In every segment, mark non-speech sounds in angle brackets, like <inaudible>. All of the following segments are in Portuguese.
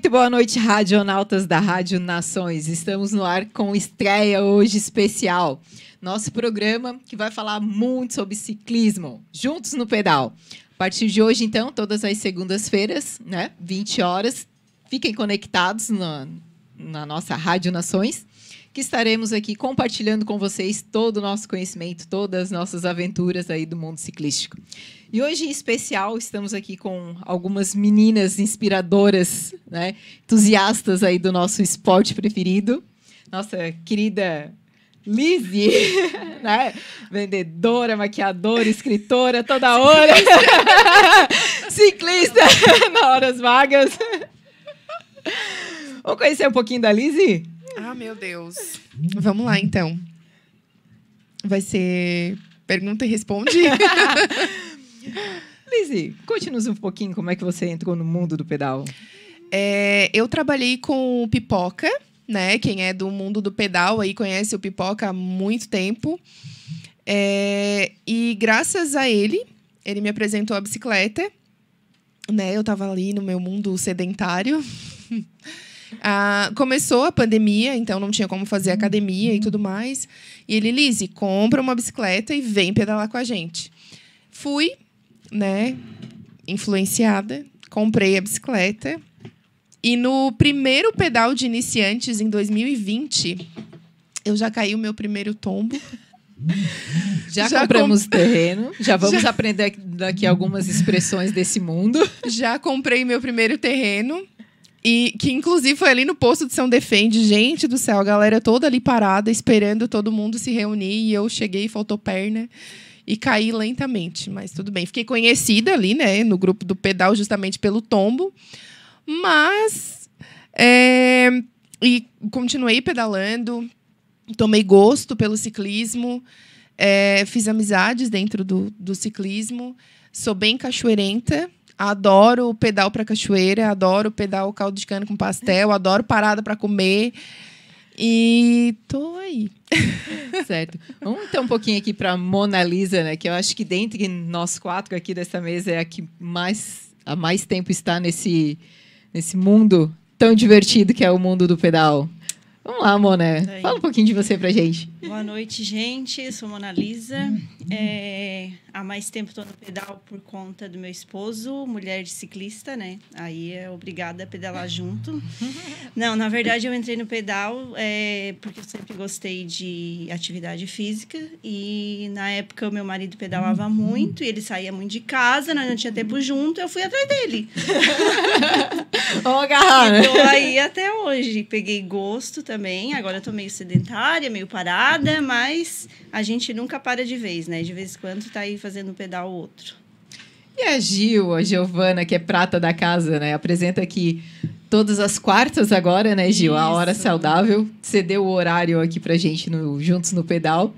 Muito boa noite, radionautas da Rádio Nações. Estamos no ar com estreia hoje especial. Nosso programa que vai falar muito sobre ciclismo, juntos no pedal. A partir de hoje, então, todas as segundas-feiras, né, 20 horas, fiquem conectados na, na nossa Rádio Nações, que estaremos aqui compartilhando com vocês todo o nosso conhecimento, todas as nossas aventuras aí do mundo ciclístico. E hoje, em especial, estamos aqui com algumas meninas inspiradoras, né? entusiastas aí do nosso esporte preferido. Nossa querida Lizzie, <laughs> né? vendedora, maquiadora, escritora, toda hora. <laughs> Ciclista <laughs> na horas vagas. Vamos conhecer um pouquinho da Lizzie? Ah, meu Deus. Vamos lá, então. Vai ser pergunta e responde. Lizzie, conte-nos um pouquinho como é que você entrou no mundo do pedal. É, eu trabalhei com Pipoca, né? Quem é do mundo do pedal aí conhece o Pipoca há muito tempo. É, e graças a ele, ele me apresentou a bicicleta. Né? Eu estava ali no meu mundo sedentário. <laughs> ah, começou a pandemia, então não tinha como fazer academia e tudo mais. E ele, Lise, compra uma bicicleta e vem pedalar com a gente. Fui, né, influenciada, comprei a bicicleta. E no primeiro pedal de iniciantes, em 2020, eu já caí o meu primeiro tombo. <laughs> Já, já compramos comp... terreno, já vamos já... aprender daqui algumas expressões desse mundo. Já comprei meu primeiro terreno. E que inclusive foi ali no posto de São Defende. Gente do céu, a galera toda ali parada, esperando todo mundo se reunir. E eu cheguei e faltou perna e caí lentamente, mas tudo bem. Fiquei conhecida ali, né, no grupo do pedal, justamente pelo tombo, mas. É, e continuei pedalando, tomei gosto pelo ciclismo, é, fiz amizades dentro do, do ciclismo, sou bem cachoeirenta. Adoro pedal para cachoeira, adoro pedal caldo de cana com pastel, adoro parada para comer. E tô aí. <laughs> certo. Vamos então um pouquinho aqui para Mona Lisa, né? Que eu acho que dentre nós quatro aqui dessa mesa é a que mais há mais tempo está nesse nesse mundo tão divertido que é o mundo do pedal. Vamos lá, Mona. Fala um pouquinho de você pra gente. Boa noite, gente. Sou Mona Lisa. É, há mais tempo estou no pedal por conta do meu esposo, mulher de ciclista, né? Aí é obrigada a pedalar junto. <laughs> Não, na verdade eu entrei no pedal é, porque eu sempre gostei de atividade física e na época o meu marido pedalava muito e ele saía muito de casa, nós não tinha tempo junto, eu fui atrás dele. Vamos agarrar, né? Tô aí até hoje. Peguei gosto também. Agora eu tô meio sedentária, meio parada, mas a gente nunca para de vez, né? De vez em quando tá aí fazendo um pedal ou outro. E a Gil, a Giovana, que é prata da casa, né? Apresenta aqui todas as quartas agora, né, Gil? A Hora Isso. Saudável. Você deu o horário aqui pra gente no Juntos no Pedal.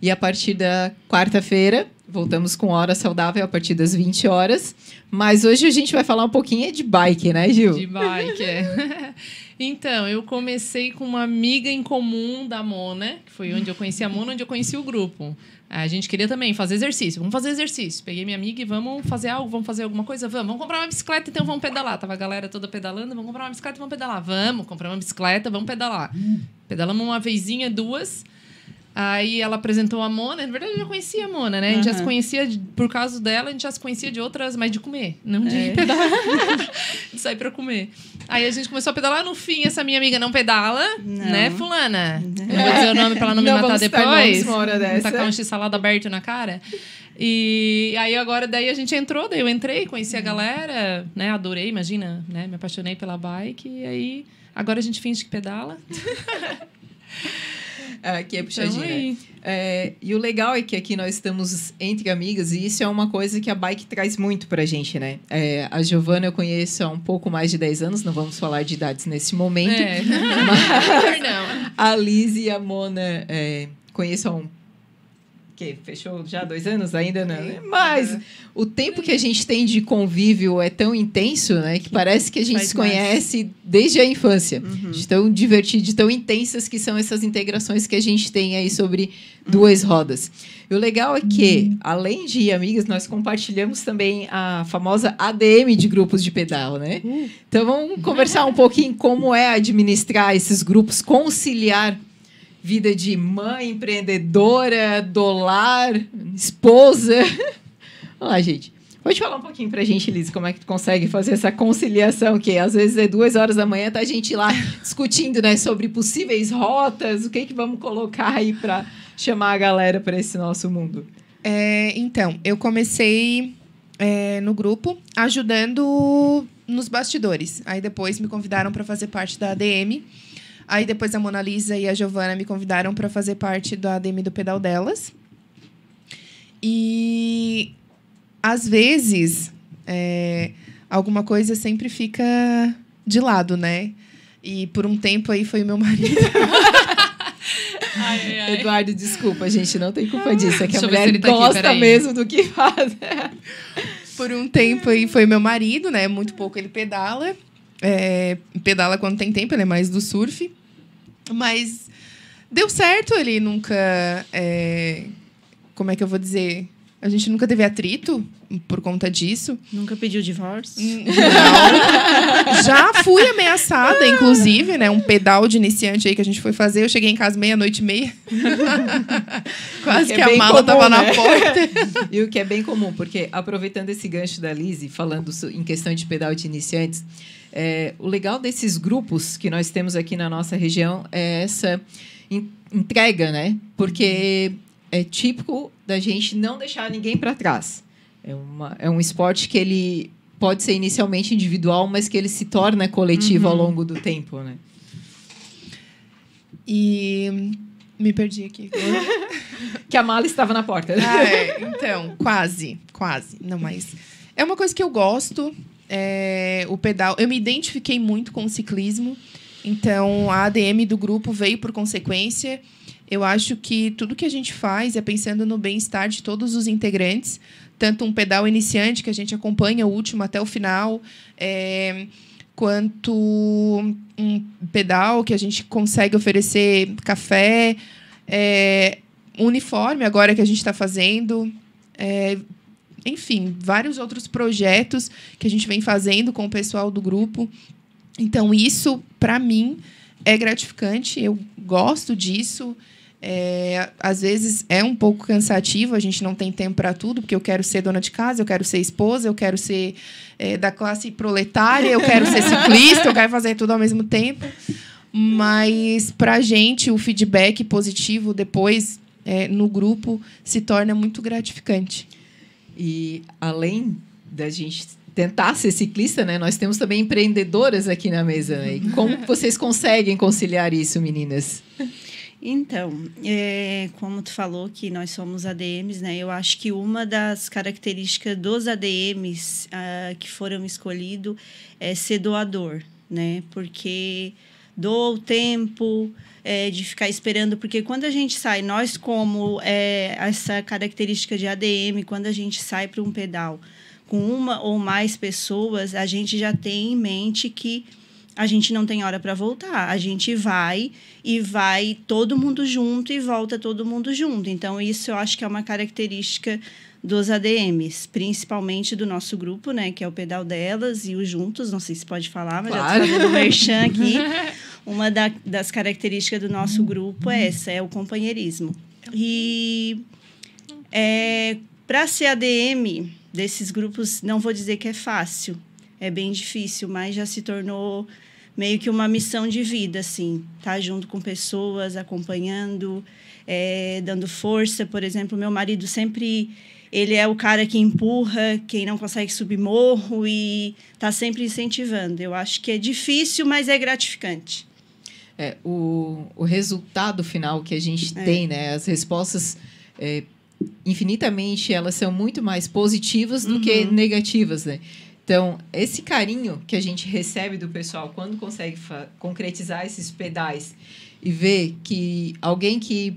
E a partir da quarta-feira, voltamos com Hora Saudável a partir das 20 horas. Mas hoje a gente vai falar um pouquinho de bike, né, Gil? De bike, é. <laughs> Então, eu comecei com uma amiga em comum da Mona, que foi onde eu conheci a Mona, onde eu conheci o grupo. A gente queria também fazer exercício. Vamos fazer exercício. Peguei minha amiga e vamos fazer algo, vamos fazer alguma coisa? Vamos. Vamos comprar uma bicicleta, então vamos pedalar. Tava a galera toda pedalando, vamos comprar uma bicicleta, vamos pedalar. Vamos, comprar uma bicicleta, vamos pedalar. Pedalamos uma vezinha, duas. Aí ela apresentou a Mona. Na verdade, eu já conhecia a Mona, né? A gente já se conhecia por causa dela, a gente já se conhecia de outras, mas de comer, não de É. pedalar. <laughs> de sair pra comer. Aí a gente começou a pedalar. No fim, essa minha amiga não pedala, Não. né, fulana? <laughs> Eu não vou dizer o nome pra ela não, me Não matar citar nomes depois. uma hora dessa. Tacar um x-salada aberto na cara. E aí agora daí a gente entrou, daí eu entrei, conheci a galera, né? Adorei, imagina, né? Me apaixonei pela bike e aí agora a gente finge que pedala. <laughs> <laughs> Aqui é Então, puxadinha. É, e o legal é que aqui nós estamos entre amigas e isso é uma coisa que a bike traz muito pra gente, né? É, a Giovana eu conheço há um pouco mais de 10 anos, não vamos falar de idades nesse momento. é. <laughs> Mas <laughs> não. a Liz e a Mona é, conheço há um. Que fechou já dois anos ainda não, né? Mas o tempo que a gente tem de convívio é tão intenso, né? Que parece que a gente faz se conhece desde a infância. De tão divertido, de tão intensas que são essas integrações que a gente tem aí sobre duas rodas. E o legal é que, além de amigas, nós compartilhamos também a famosa ADM de grupos de pedal, né? Então vamos conversar um pouquinho como é administrar esses grupos, conciliar vida de mãe, empreendedora, dolar, esposa. <laughs> Vamos lá, gente. Pode falar um pouquinho pra gente, Liz, como é que tu consegue fazer essa conciliação, que às vezes é duas horas da manhã, tá a gente lá discutindo, né, sobre possíveis rotas, o que que vamos colocar aí pra chamar a galera para esse nosso mundo. É, então, eu comecei é, no grupo ajudando nos bastidores. Aí depois me convidaram para fazer parte da ADM. Aí depois a Mona Lisa e a Giovana me convidaram para fazer parte da ADM do pedal delas. E às vezes é, alguma coisa sempre fica de lado, né? E por um tempo aí foi o meu marido. Ai, ai. Eduardo, desculpa, a gente não tem culpa disso, é que a Deixa se mulher tá aqui, gosta peraí. mesmo do que faz. Por um tempo aí foi meu marido, né? Muito pouco ele pedala. É, pedala quando tem tempo, ele é mais do surf. Mas deu certo, ele nunca. é, como é que eu vou dizer? A gente nunca teve atrito por conta disso. Nunca pediu divórcio? Não. Já fui ameaçada, inclusive, né? Um pedal de iniciante aí que a gente foi fazer. Eu cheguei em casa meia-noite e meia. <laughs> Quase Que é a mala comum, tava né? na porta. <laughs> E o que é bem comum, porque aproveitando esse gancho da Lizzie, falando em questão de pedal de iniciantes, é, o legal desses grupos que nós temos aqui na nossa região é essa en- entrega, né? Porque é típico da gente não deixar ninguém para trás. É, uma, é um esporte que ele pode ser inicialmente individual, mas que ele se torna coletivo ao longo do tempo, né? E me perdi aqui. <laughs> Que a mala estava na porta. Ah, é. Então, quase, quase. Não, mas é uma coisa que eu gosto. É, o pedal. Eu me identifiquei muito com o ciclismo. Então, a ADM do grupo veio por consequência. Eu acho que tudo que a gente faz é pensando no bem-estar de todos os integrantes. Tanto um pedal iniciante, que a gente acompanha o último até o final, é, quanto um pedal que a gente consegue oferecer café, é, uniforme agora que a gente está fazendo. é, enfim, vários outros projetos que a gente vem fazendo com o pessoal do grupo. Então, isso, para mim, é gratificante. Eu gosto disso. É, às vezes é um pouco cansativo, a gente não tem tempo para tudo, porque eu quero ser dona de casa, eu quero ser esposa, eu quero ser é, da classe proletária, eu quero ser ciclista, eu quero fazer tudo ao mesmo tempo. Mas pra gente o feedback positivo depois é, no grupo se torna muito gratificante. E além da gente tentar ser ciclista, né? Nós temos também empreendedoras aqui na mesa. Né? E como vocês conseguem conciliar isso, meninas? Então, é, como tu falou que nós somos ADMs, né? Eu acho que uma das características dos ADMs ah, que foram escolhidos é ser doador, né? Porque doa o tempo é, de ficar esperando, porque quando a gente sai, nós como é, essa característica de ADM, quando a gente sai para um pedal com uma ou mais pessoas, a gente já tem em mente que a gente não tem hora para voltar. A gente vai e vai todo mundo junto e volta todo mundo junto. Então, isso eu acho que é uma característica dos ADMs, principalmente do nosso grupo, né, que é o Pedal Delas e o Juntos, não sei se pode falar, mas claro. já estou fazendo merchan aqui. <laughs> Uma da, das características do nosso grupo é essa, é o companheirismo. E é, para ser ADM desses grupos, não vou dizer que é fácil, é bem difícil, mas já se tornou meio que uma missão de vida, assim, tá junto com pessoas, acompanhando, é, dando força. Por exemplo, meu marido sempre ele é o cara que empurra quem não consegue subir morro e está sempre incentivando. Eu acho que é difícil, mas é gratificante. É, o, o resultado final que a gente é. tem, né? As respostas é, infinitamente elas são muito mais positivas do uhum. que negativas, né? Então, esse carinho que a gente recebe do pessoal quando consegue concretizar esses pedais e ver que alguém que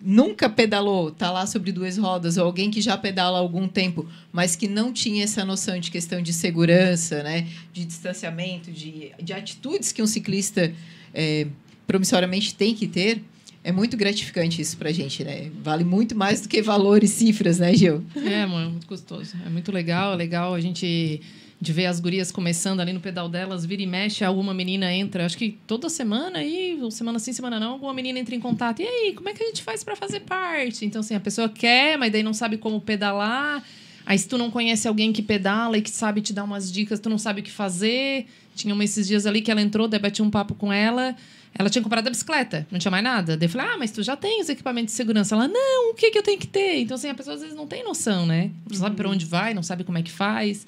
nunca pedalou, tá lá sobre duas rodas, ou alguém que já pedala há algum tempo, mas que não tinha essa noção de questão de segurança, né, de distanciamento, de, de atitudes que um ciclista é, promissoriamente tem que ter, é muito gratificante isso pra gente, né? Vale muito mais do que valores, cifras, né, Gil? É, mano, muito gostoso. É muito legal, é legal a gente de ver as gurias começando ali no pedal delas, vira e mexe, alguma menina entra, acho que toda semana aí, semana sim, semana não, alguma menina entra em contato. E aí, como é que a gente faz para fazer parte? Então, assim, a pessoa quer, mas daí não sabe como pedalar. Aí, se tu não conhece alguém que pedala e que sabe te dar umas dicas, tu não sabe o que fazer. Tinha uma esses dias ali que ela entrou, debati um papo com ela. Ela tinha comprado a bicicleta, não tinha mais nada. Daí eu falei, ah, mas tu já tem os equipamentos de segurança. Ela, não, o que, que eu tenho que ter? Então, assim, a pessoa às vezes não tem noção, né? Não sabe uhum. para onde vai, não sabe como é que faz.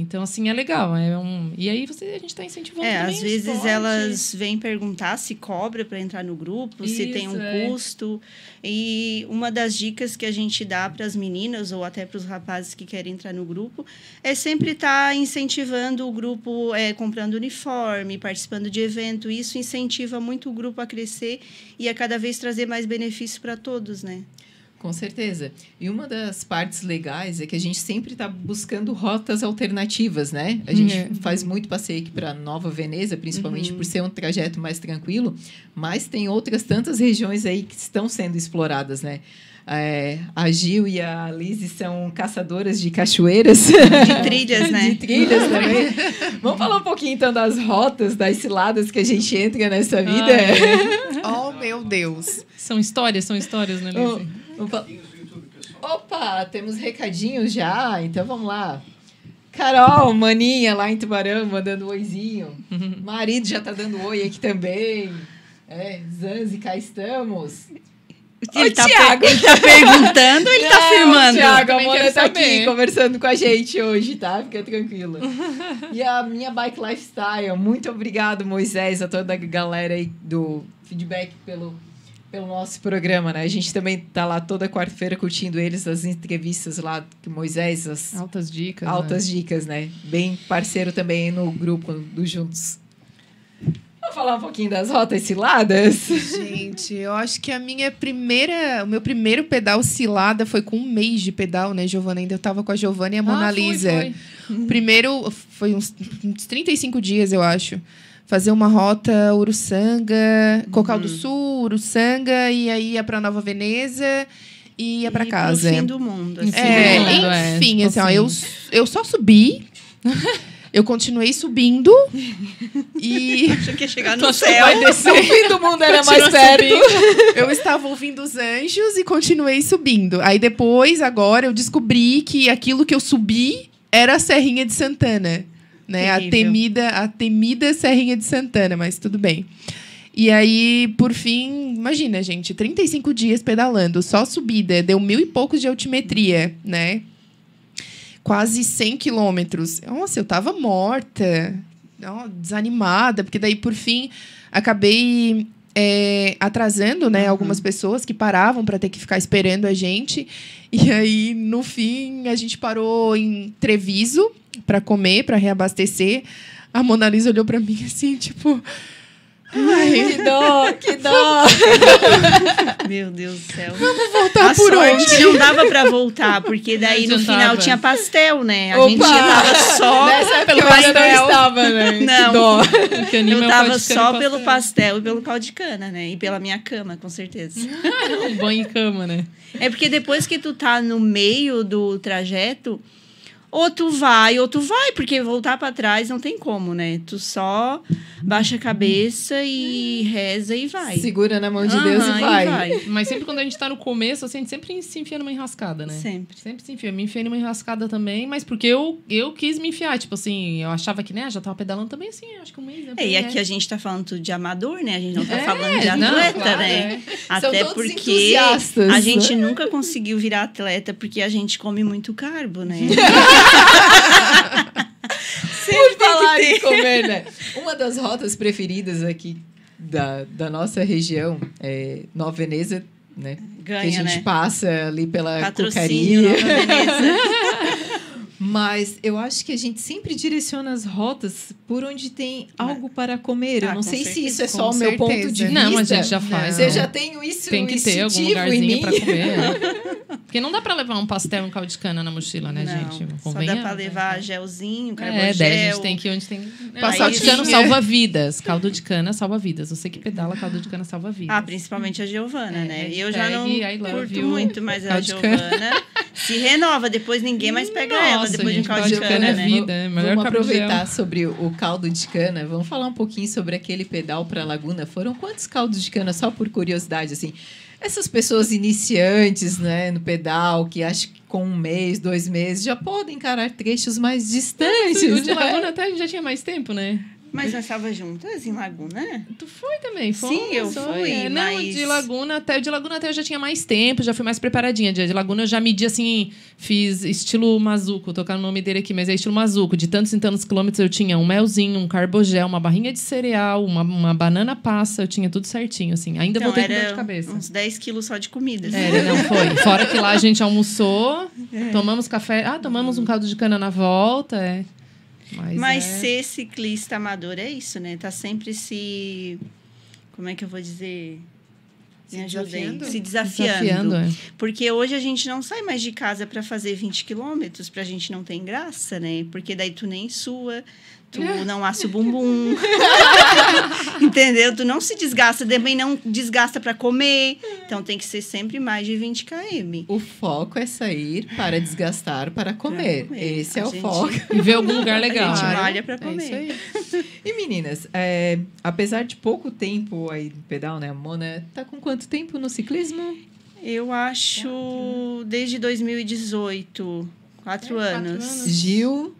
Então, assim, é legal. É um... E aí você, a gente está incentivando É, às vezes esporte. elas vêm perguntar se cobra para entrar no grupo, Isso, se tem um é. custo. E uma das dicas que a gente dá para as meninas, ou até para os rapazes que querem entrar no grupo, é sempre estar tá incentivando o grupo, é, comprando uniforme, participando de evento. Isso incentiva muito o grupo a crescer e a cada vez trazer mais benefícios para todos, né? Com certeza. E uma das partes legais é que a gente sempre está buscando rotas alternativas, né? A gente uhum. faz muito passeio aqui para Nova Veneza, principalmente uhum. por ser um trajeto mais tranquilo, mas tem outras tantas regiões aí que estão sendo exploradas, né? É, a Gil e a Liz são caçadoras de cachoeiras. De <laughs> trilhas, né? De trilhas também. Vamos falar um pouquinho, então, das rotas, das ciladas que a gente entra nessa vida. <laughs> oh, meu Deus. São histórias, são histórias, né, Liz? Oh. Opa. Opa, temos recadinhos já, então vamos lá. Carol, maninha lá em Tubarão, mandando um oizinho. <laughs> Marido já tá dando oi aqui também. É, Zanzi, cá estamos. Ele, tá Thiago. ele tá perguntando ou ele tá Não, tá afirmando? Tiago, a Mona tá aqui conversando com a gente hoje, tá? Fica tranquila. <laughs> e a minha Bike Lifestyle, muito obrigado, Moisés, a toda a galera aí do feedback pelo pelo nosso programa, né? A gente também tá lá toda quarta-feira curtindo eles, as entrevistas lá com Moisés, as altas dicas. Altas né? dicas, né? Bem parceiro também no grupo do Juntos. Vamos falar um pouquinho das rotas ciladas? Gente, eu acho que a minha primeira, o meu primeiro pedal cilada foi com um mês de pedal, né, Giovana? Ainda eu tava com a Giovana e a Mona ah, Lisa. Foi, foi. Primeiro foi uns, uns 35 dias, eu acho fazer uma rota Uruçanga, uhum. Cocal do Sul, Uruçanga, e aí ia para Nova Veneza e ia para casa. fim do mundo. Assim. É, mundo, é, enfim, assim, ó, eu, eu só subi. <laughs> Eu continuei subindo e. <laughs> Achei que ia chegar no céu. Vai descer. <laughs> O fim do mundo era mais perto. Eu estava ouvindo os anjos e continuei subindo. Aí depois, agora, eu descobri que aquilo que eu subi era a Serrinha de Santana né? A temida, a temida Serrinha de Santana, mas tudo bem. E aí, por fim, imagina, gente, 35 dias pedalando, só subida, deu mil e poucos de altimetria, né? quase 100 quilômetros. Nossa, eu tava morta, desanimada, porque daí, por fim, acabei é, atrasando né, algumas pessoas que paravam para ter que ficar esperando a gente. E aí, no fim, a gente parou em Treviso para comer, para reabastecer. A Mona Lisa olhou para mim assim, tipo. Ai, Que dó, que dó. <laughs> Meu Deus do céu. voltar A por sorte onde? não dava pra voltar, porque daí no adiantava. final tinha pastel, né? A Opa! gente tava só <laughs> Nessa época pelo eu ainda não pastel. estava, né? Não. dó. Eu é o tava só e pelo pastel. pastel e pelo caldo de cana, né? E pela minha cama, com certeza. <laughs> Um banho em cama, né? É porque depois que tu tá no meio do trajeto, ou tu vai, ou tu vai, porque voltar pra trás não tem como, né? Tu só baixa a cabeça e reza e vai. Segura na mão de Deus Aham, e vai. Mas sempre quando a gente tá no começo, assim, a gente sempre se enfia numa enrascada, né? Sempre. Sempre se enfia. Me enfiei numa enrascada também, mas porque eu, eu quis me enfiar. Tipo assim, eu achava que, né, já tava pedalando também, assim, acho que um mês, né? É, e aqui a gente tá falando tudo de amador, né? A gente não tá É, falando de não, atleta, claro, né? é. Até todos porque entusiastas. a gente nunca conseguiu virar atleta porque a gente come muito carbo, né? <laughs> <laughs> Por falar em comer, né? Uma das rotas preferidas aqui da, da nossa região é Nova Veneza, né? que a Ganha, gente né? passa ali pela Patrocínio, cocaria. <laughs> Mas eu acho que a gente sempre direciona as rotas por onde tem algo para comer. Eu Ah, não com sei se certeza, isso é com só o meu ponto de vista. certeza. Não, a gente já faz, Você né? já tem isso Tem que ter algum lugarzinho pra comer. né? <laughs> Porque não dá pra levar um pastel e um caldo de cana na mochila, né, Não, gente? só dá pra levar gelzinho, carbogel. É, daí a gente tem que ir onde tem. Caldo de cana salva vidas. Caldo de cana salva vidas. Você que pedala, caldo de cana salva vidas. Ah, principalmente a Giovana, É, né? Eu já não curto muito, mas a. Giovana se renova. Depois ninguém mais pega ela Nossa, depois de um gente, caldo de caldo de cana é né? vida. é melhor Vamos aproveitar sobre o caldo de cana. Vamos falar um pouquinho sobre aquele pedal para Laguna. Foram quantos caldos de cana, só por curiosidade, assim? Essas pessoas iniciantes, né, no pedal, que acho que com um mês, dois meses, já podem encarar trechos mais distantes. O de né? Laguna até já tinha mais tempo, né? Mas nós estávamos juntas em Laguna? Tu foi também, foi? Sim, eu fui, É, Não, mas- de Laguna até de Laguna até eu já tinha mais tempo, já fui mais preparadinha. De, Laguna eu já medi assim, fiz estilo Mazuco, tocar o nome dele aqui, mas é estilo Mazuco. De tantos e tantos quilômetros eu tinha um melzinho, um carbogel, uma barrinha de cereal, uma, uma banana passa, eu tinha tudo certinho, assim. Ainda Então, voltei com dor de cabeça. uns 10 quilos só de comida. assim. Era, não foi. Fora que lá a gente almoçou, <laughs> tomamos café. Ah, tomamos um caldo de cana na volta. É. Mas, Mas é... ser ciclista amador é isso, né? Tá sempre se. Como é que eu vou dizer? Se Me ajudem. desafiando? Se desafiando. desafiando, é. Porque hoje a gente não sai mais de casa para fazer 20 quilômetros, pra gente não tem graça, né? Porque daí tu nem sua, tu <laughs> não assa o bumbum. <laughs> Entendeu? Tu não se desgasta, também não desgasta para comer. Então tem que ser sempre mais de 20 km. O foco é sair para desgastar para comer. comer. Esse é A o gente- foco. <laughs> E ver algum lugar legal. A gente né? malha para É comer. isso aí. E meninas, é, apesar de pouco tempo aí no pedal, né? A Mona tá com quanto tempo no ciclismo? Eu acho desde 2018, quatro É, quatro anos. anos. Gil,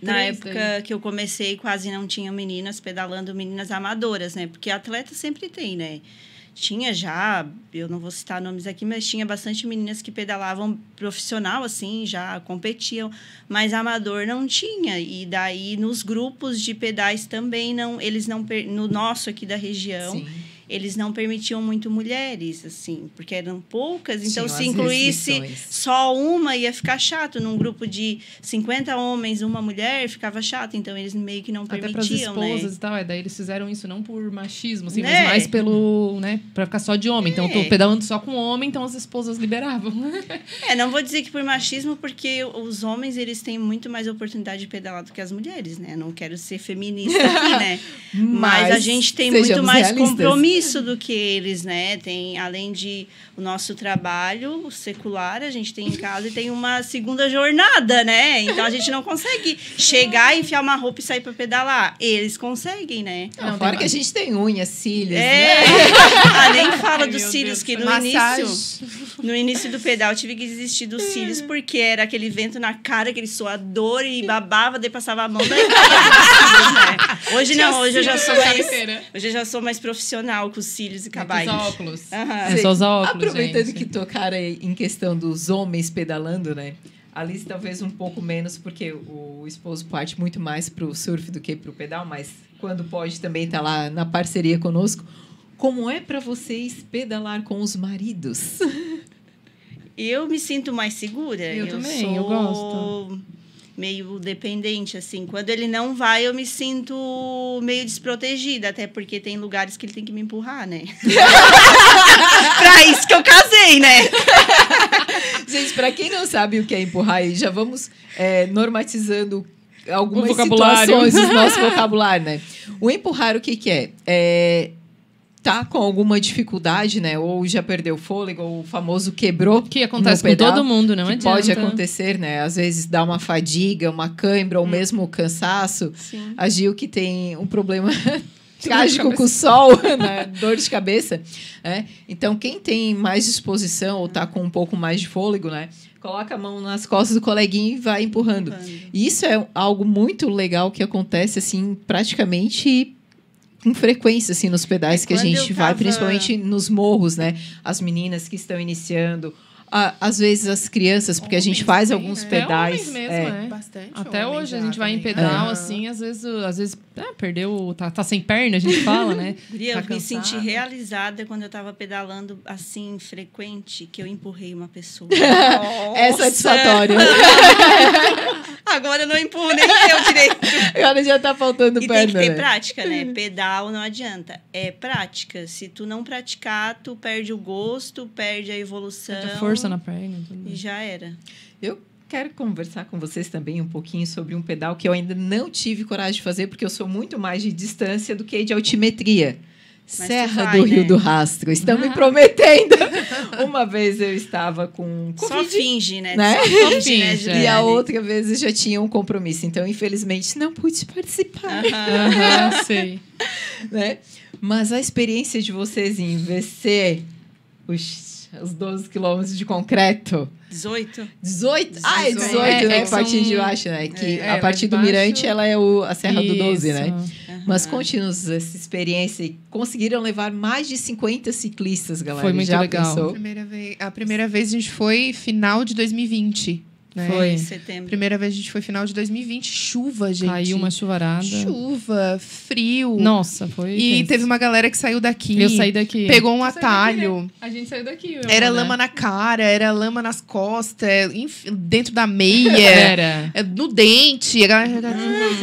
Na Três época daí. que eu comecei, quase não tinha meninas pedalando, meninas amadoras, né? Porque atleta sempre tem, né? Tinha já, eu não vou citar nomes aqui, mas tinha bastante meninas que pedalavam profissional, assim, já competiam, mas amador não tinha. E daí, nos grupos de pedais também, não, eles não, no nosso aqui da região, sim. Eles não permitiam muito mulheres, assim, porque eram poucas. Então, Tinham se incluísse restrições. só uma, ia ficar chato. Num grupo de 50 homens, uma mulher, ficava chato. Então, eles meio que não Até permitiam, esposas né? e tal. É, daí eles fizeram isso não por machismo, assim, Né? mas mais pelo, né, pra ficar só de homem. Então, eu É. tô pedalando só com homem, então as esposas liberavam. <laughs> É, não vou dizer que por machismo, porque os homens, eles têm muito mais oportunidade de pedalar do que as mulheres, né? Não quero ser feminista aqui, <laughs> né? Mas, a gente tem muito mais realistas. compromisso do que eles, né? Tem, além de o nosso trabalho o secular, a gente tem em casa e tem uma segunda jornada, né? Então a gente não consegue chegar, enfiar uma roupa e sair para pedalar. Eles conseguem, né? Não, Não, fora que a gente tem unhas, cílios, É, né? <laughs> ah, nem fala Ai, dos cílios, Deus que no Massagem. início, no início do pedal eu tive que desistir dos cílios, porque era aquele vento na cara, aquele suador e babava, daí passava a mão daí cílios, né? Hoje não, hoje eu já sou mais, hoje eu já sou mais profissional com os cílios e Os cabais. óculos. Aham. É só usar óculos, Aproveitando gente. que tocaram em questão dos homens pedalando, né? A Alice talvez um pouco menos, porque o esposo parte muito mais para o surf do que para o pedal, mas quando pode também está lá na parceria conosco. Como é para vocês pedalar com os maridos? <laughs> Eu me sinto mais segura. Eu também, sou eu gosto. Meio dependente, assim. Quando ele não vai, eu me sinto meio desprotegida, até porque tem lugares que ele tem que me empurrar, né? <laughs> pra isso que eu casei, né? <laughs> Gente, para quem não sabe o que é empurrar, aí já vamos é, normatizando algumas O vocabulário. situações do nosso vocabulário, né? O empurrar, o que, que é? É tá com alguma dificuldade, né? Ou já perdeu o fôlego, ou o famoso quebrou. Que acontece no com pedal, todo mundo, não que adianta. pode acontecer, né? Às vezes dá uma fadiga, uma cãibra, ou Hum. mesmo cansaço. Sim. A Gil que tem um problema <laughs> trágico com o sol, <laughs> né? dor de cabeça. Né? Então, quem tem mais disposição ou tá com um pouco mais de fôlego, né? Coloca a mão nas costas do coleguinha e vai empurrando. E Isso é algo muito legal que acontece, assim, praticamente com frequência, assim, nos pedais É, que a gente eu vai, tava- principalmente nos morros, né? As meninas que estão iniciando, a- às vezes as crianças, porque a gente Homens faz alguns né? Até pedais. homens mesmo, é. é. Bastante. Até hoje a gente vai em pedal, Ah. assim, às vezes, às vezes ah, perdeu, tá, tá sem perna, a gente fala, né? <laughs> Guria, Tá eu me senti realizada quando eu tava pedalando assim, frequente, que eu empurrei uma pessoa. <laughs> É satisfatório. <laughs> Agora eu não empurro nem eu direito. <laughs> Agora já tá faltando E tem perna, que ter né? prática, né? Pedal não adianta. É prática. Se tu não praticar, tu perde o gosto, perde a evolução. Perde força na perna. Tudo. E já era. Eu quero conversar com vocês também um pouquinho sobre um pedal que eu ainda não tive coragem de fazer, porque eu sou muito mais de distância do que de altimetria. Serra vai, do Rio né? do Rastro. Estão me prometendo. <laughs> Uma vez eu estava com Só Covid, finge, né? né? Só finge, né, <laughs> Finge, e a outra vez eu já tinha um compromisso. Então, infelizmente, não pude participar. Aham. <laughs> Aham, sei. né? Mas a experiência de vocês em vencer os, os 12 quilômetros de concreto 18? 18? Ah, é 18, É, né? é a partir são- de baixo, né? Que É, a lá partir de do baixo- Mirante, ela é o, a Serra do 12, né? Mas Aham. conte-nos essa experiência. e Conseguiram levar mais de 50 ciclistas, galera. Foi muito Já legal. Pensou? Primeira vez, a primeira vez a gente foi final de 2020. Né? Foi. Em setembro. Primeira vez a gente foi final de 2020. Chuva, gente. Caiu uma chuvarada. Chuva, frio. Nossa, foi. E tenso. teve uma galera que saiu daqui. Eu saí daqui. Pegou um atalho. né? A gente saiu daqui. eu, Era né? lama na cara, era lama nas costas, dentro da meia, Era. é, no dente. a galera-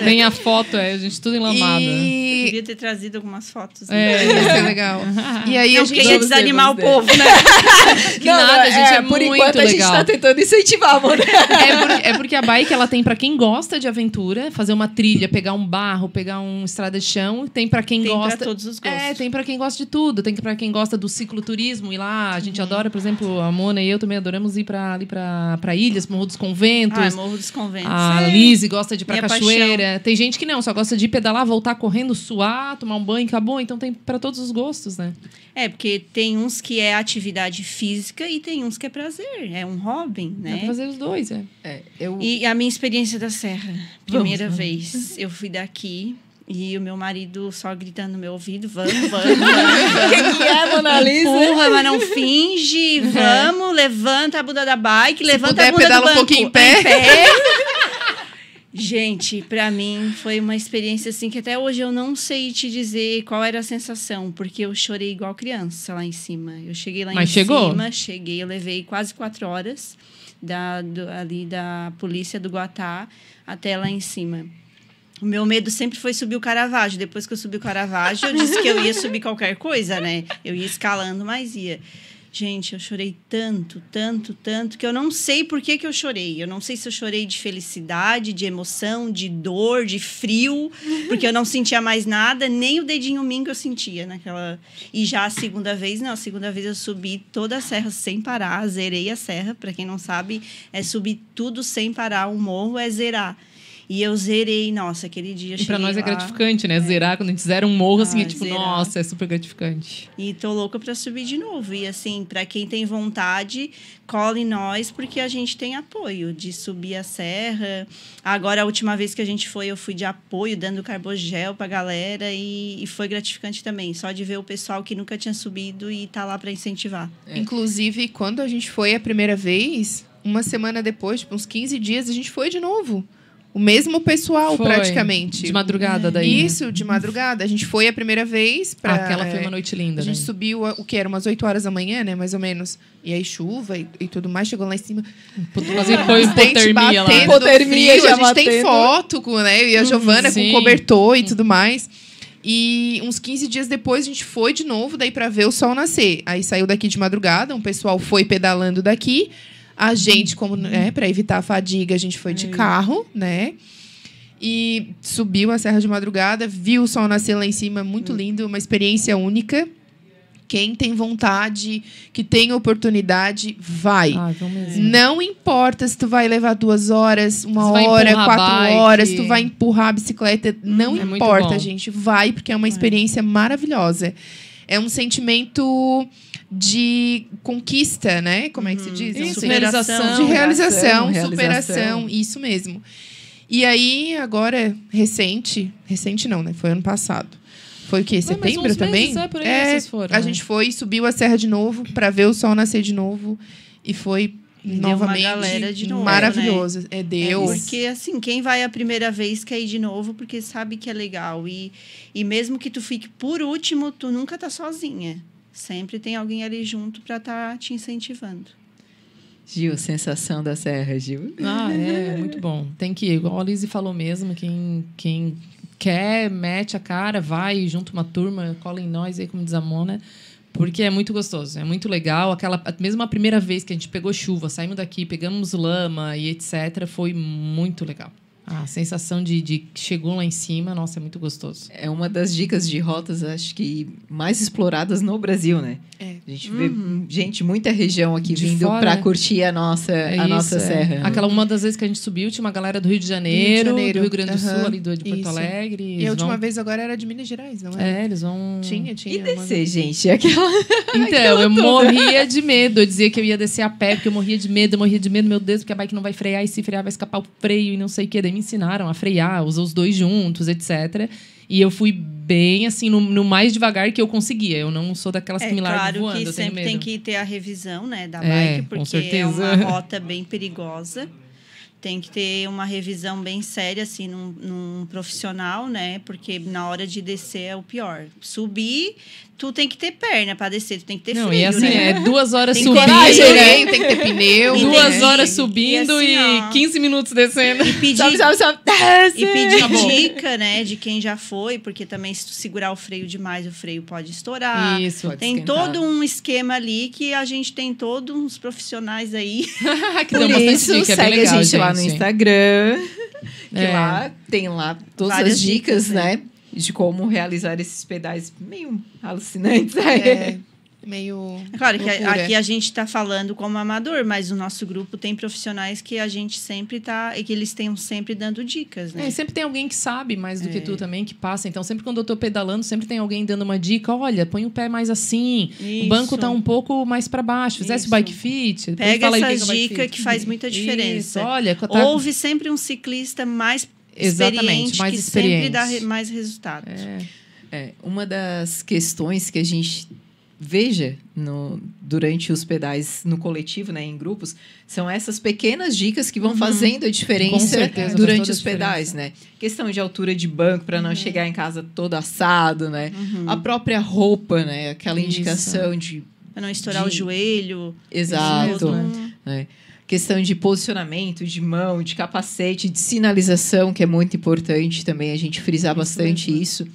Tem a foto, é, a gente tudo enlamado. E... Devia ter trazido algumas fotos. né? É. Ia ser <laughs> legal. E aí a Não, porque gente. ia desanimar o povo, né? <laughs> Que nada, gente, é por muito enquanto a gente legal. tá tentando incentivar, mano. <laughs> É, por- é porque a bike ela tem pra quem gosta de aventura, fazer uma trilha, pegar um barro, pegar um estrada de chão, tem pra quem Tem gosta. pra todos os gostos. É, tem pra quem gosta de tudo. Tem pra quem gosta do cicloturismo ir lá. A gente adora, por exemplo, a Mona e eu também adoramos ir pra, ali pra, pra ilhas, Morro dos Conventos. Ah, Morro dos Conventos. A É. Lizzie gosta de ir pra Minha cachoeira. Tem gente que não, só gosta de ir pedalar, voltar correndo, suar, tomar um banho, acabou. Então tem pra todos os gostos, né? É, porque tem uns que é atividade física e tem uns que é prazer. É um hobby, Dá pra né? fazer os dois, é. É, eu... E a minha experiência da Serra. Primeira vez, <laughs> eu fui daqui e o meu marido só gritando no meu ouvido: vamos, vamos, vamos. <laughs> O que, que é, Mona Lisa? Empurra, mas não finge. <laughs> Vamos, levanta a bunda da bike, levanta puder, a bunda pedala do um banco. pouquinho em pé. Gente, pra mim foi uma experiência assim que até hoje eu não sei te dizer qual era a sensação, porque eu chorei igual criança lá em cima. Eu cheguei lá Mas em chegou? cima, cheguei, eu levei quase quatro horas da, do- ali da polícia do Guatá até lá em cima. O meu medo sempre foi subir o Caravaggio. Depois que eu subi o Caravaggio, eu disse que eu ia subir qualquer coisa, né? Eu ia escalando, mas ia. Gente, eu chorei tanto, tanto, tanto, que eu não sei por que, que eu chorei. Eu não sei se eu chorei de felicidade, de emoção, de dor, de frio, porque eu não sentia mais nada, nem o dedinho mingo eu sentia naquela. E já a segunda vez, não, a segunda vez eu subi toda a serra sem parar, zerei a serra. Para quem não sabe, é subir tudo sem parar. O morro é zerar. E eu zerei, nossa, aquele dia. E pra nós é lá. gratificante, né? Zerar, quando a gente zera um morro, assim, Ah, é tipo, zerar. nossa, é super gratificante. E tô louca para subir de novo. E assim, para quem tem vontade, cola em nós, porque a gente tem apoio de subir a serra. Agora, a última vez que a gente foi, eu fui de apoio, dando carbogel pra galera. E, e foi gratificante também, só de ver o pessoal que nunca tinha subido e tá lá para incentivar. Inclusive, quando a gente foi a primeira vez, uma semana depois, tipo, uns 15 dias, a gente foi de novo. O mesmo pessoal, Foi. praticamente. De madrugada daí. né? Isso, de madrugada. A gente foi a primeira vez pra. Aquela foi é, uma noite linda, A gente né? subiu, o que era umas 8 horas da manhã, né? Mais ou menos. E aí chuva e, e tudo mais, chegou lá em cima. Quase foi hipotermia lá. Hipotermia frio, já A gente tem batendo. foto com, né? Eu e a Giovana sim. com cobertor e tudo mais. E uns 15 dias depois a gente foi de novo daí pra ver o sol nascer. Aí saiu daqui de madrugada, um pessoal foi pedalando daqui. A gente, como né, para evitar a fadiga, a gente foi de carro, né? E subiu a serra de madrugada, viu o sol nascer lá em cima, muito lindo, uma experiência única. Quem tem vontade, que tem oportunidade, vai. Ah. Não importa se tu vai levar duas horas, uma Se hora, quatro horas, tu vai empurrar a bicicleta. Não É muito importa, gente. Vai, porque é uma experiência maravilhosa. É um sentimento de conquista, né? Como é que se diz? Eu não Isso, realização. De realização, Realização, superação, realização. isso mesmo. E aí, agora, recente, recente não, né? Foi ano passado. Foi o quê? mas Setembro uns também? meses, é, por aí vocês foram, a né? gente foi, subiu a serra de novo pra ver o sol nascer de novo. E foi Deu uma novamente galera de novo, maravilhoso. É É Deus. porque, assim, quem vai a primeira vez quer ir de novo porque sabe que é legal. E, e mesmo que tu fique por último, tu nunca tá sozinha. Sempre tem alguém ali junto para estar te incentivando. Gil, sensação da serra, Gil. Ah, é muito bom. Tem que ir, igual a Lizzie falou mesmo, quem, quem quer, mete a cara, vai, junta uma turma, cola em nós aí, como diz a Mona, porque é muito gostoso, é muito legal. Aquela, mesmo a primeira vez que a gente pegou chuva, saímos daqui, pegamos lama e etc., foi muito legal. A sensação de, de que chegou lá em cima, nossa, é muito gostoso. É uma das dicas de rotas, acho que mais exploradas no Brasil, né? É. A gente vê gente, muita região aqui De vindo para curtir a nossa, É a isso, nossa é. serra. Aquela uma das vezes que a gente subiu, tinha uma galera do Rio de Janeiro, do, Janeiro, Rio Grande do Sul, aham, ali do, de Porto isso. Alegre. E a última vão- vez agora era de Minas Gerais, não é? É, eles vão. Tinha, tinha. E uma- descer, gente, aquela... Então, eu morria de medo. Eu dizia que eu ia descer a pé, porque eu morria de medo, eu morria de medo, meu Deus, porque a bike não vai frear, e se frear vai escapar o freio e não sei o quê. Daí me ensinaram a frear, usar os dois juntos, etc. E eu fui bem, assim, no, no mais devagar que eu conseguia. Eu não sou daquelas que É me largam claro voando, que sempre tem que ter a revisão né, da É, bike, porque é uma rota bem perigosa. Tem que ter uma revisão bem séria, assim, num, num profissional, né? Porque na hora de descer é o pior. Subir, tu tem que ter perna para descer, tu tem que ter Não, freio, e assim, né? é duas horas Tem subindo. coragem, Tem, né? tem que ter pneu. E Duas tem- horas e subindo e, assim, ó. 15 minutos descendo. E pedir, sabe, sabe? Desce! e pedir Acabou. dica, né, de quem já foi, porque também se tu segurar o freio demais, o freio pode estourar. Isso. Pode Tem esquentar. todo um esquema ali que a gente tem todos uns profissionais aí. <laughs> que Por dão bastante isso, dica, é bem segue legal, a gente, lá no Instagram. <laughs> Que É. lá tem lá todas Várias as dicas, dicas, né? né? De como realizar esses pedais meio alucinantes. É, meio. Claro que a- aqui a gente está falando como amador, mas o nosso grupo tem profissionais que a gente sempre tá e que eles têm sempre dando dicas, né? É, sempre tem alguém que sabe mais do que É. tu também, que passa. Então, sempre quando eu tô pedalando, sempre tem alguém dando uma dica. Olha, põe o pé mais assim. O Isso. banco tá um pouco mais para baixo. Fizesse o Isso. bike fit. Pega fala aí o essas que é o bike dicas que faz muita diferença. Isso, olha, tá... Houve sempre um ciclista mais Exatamente, experiente mais que experiente. sempre dá re- mais resultado. É. É, uma das questões que a gente veja no, durante os pedais no coletivo, né, em grupos, são essas pequenas dicas que vão fazendo a diferença certeza, durante os pedais, né? Questão de altura de banco para não chegar em casa todo assado, né? A própria roupa, né? Aquela Isso. indicação de Pra não estourar De- o joelho. exato, né? Questão de posicionamento, de mão, de capacete, de sinalização, que é muito importante também a gente frisar bastante mesmo. isso.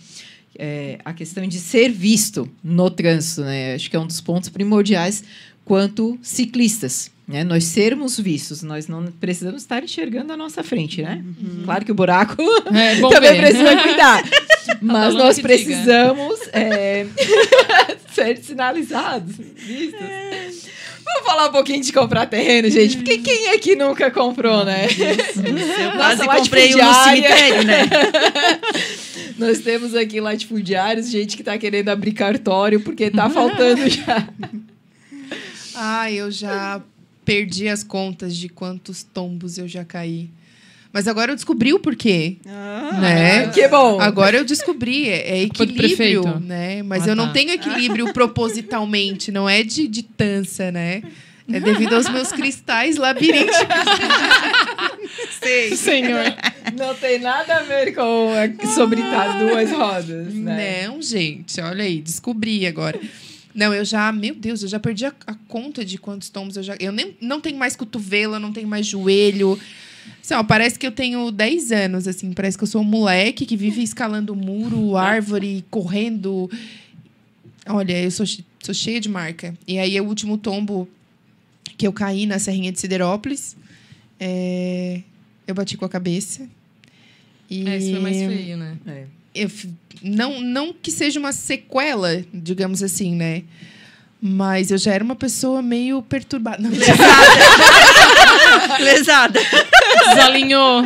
É, a questão de ser visto no trânsito, né? Acho que é um dos pontos primordiais quanto ciclistas. Né? Nós sermos vistos, nós não precisamos estar enxergando a nossa frente, né? Claro que o buraco É, <laughs> também ver. precisa cuidar. <laughs> Mas nós precisamos é, <laughs> ser sinalizados, vistos. Vamos falar um pouquinho de comprar terreno, gente, porque quem é que nunca comprou, né? Eu Nossa, quase comprei um no cemitério, né? Nós temos aqui latifundiários, gente que tá querendo abrir cartório porque tá faltando <laughs> já. Ah, eu já perdi as contas de quantos tombos eu já caí. Mas agora eu descobri o porquê. né? Que bom. Agora eu descobri, é, é equilíbrio, né? Mas Ah, eu não tá. tenho equilíbrio <laughs> propositalmente, não é de, de tança, né? É devido aos meus cristais labirínticos. <laughs> Sei. Senhor. Não tem nada a ver com a- sobre as duas rodas, né? Não, gente, olha aí, descobri agora. Não, eu já, meu Deus, eu já perdi a, a conta de quantos tombos eu já. Eu nem, não tenho mais cotovelo, não tenho mais joelho. Assim, ó, parece que eu tenho 10 anos, assim, parece que eu sou um moleque que vive escalando muro, árvore, correndo. Olha, eu sou, sou cheia de marca. E aí, o último tombo que eu caí na Serrinha de Siderópolis, é, eu bati com a cabeça. E É, isso foi mais feio, né? É. eu não, não que seja uma sequela, digamos assim, né? Mas eu já era uma pessoa meio perturbada. Não, Lesada. Desalinhou.